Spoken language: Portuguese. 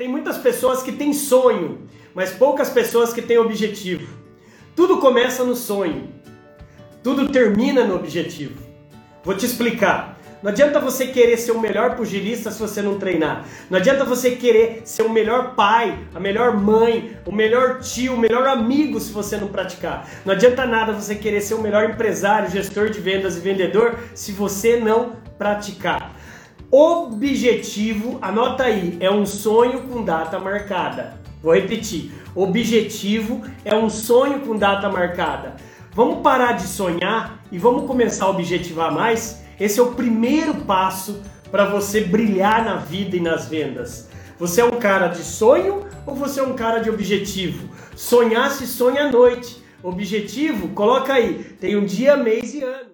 tem muitas pessoas que têm sonho, mas poucas pessoas que têm objetivo. Tudo começa no sonho. Tudo termina no objetivo. Vou te explicar. Não adianta você querer ser o melhor pugilista se você não treinar. Não adianta você querer ser o melhor pai, a melhor mãe, o melhor tio, o melhor amigo se você não praticar. Não adianta nada você querer ser o melhor empresário, gestor de vendas e vendedor se você não praticar. Objetivo, anota aí, é um sonho com data marcada. Vou repetir. Objetivo é um sonho com data marcada. Vamos parar de sonhar e vamos começar a objetivar mais? Esse é o primeiro passo para você brilhar na vida e nas vendas. Você é um cara de sonho ou você é um cara de objetivo? Sonhar se sonha à noite. Objetivo, coloca aí, tem um dia, mês e ano.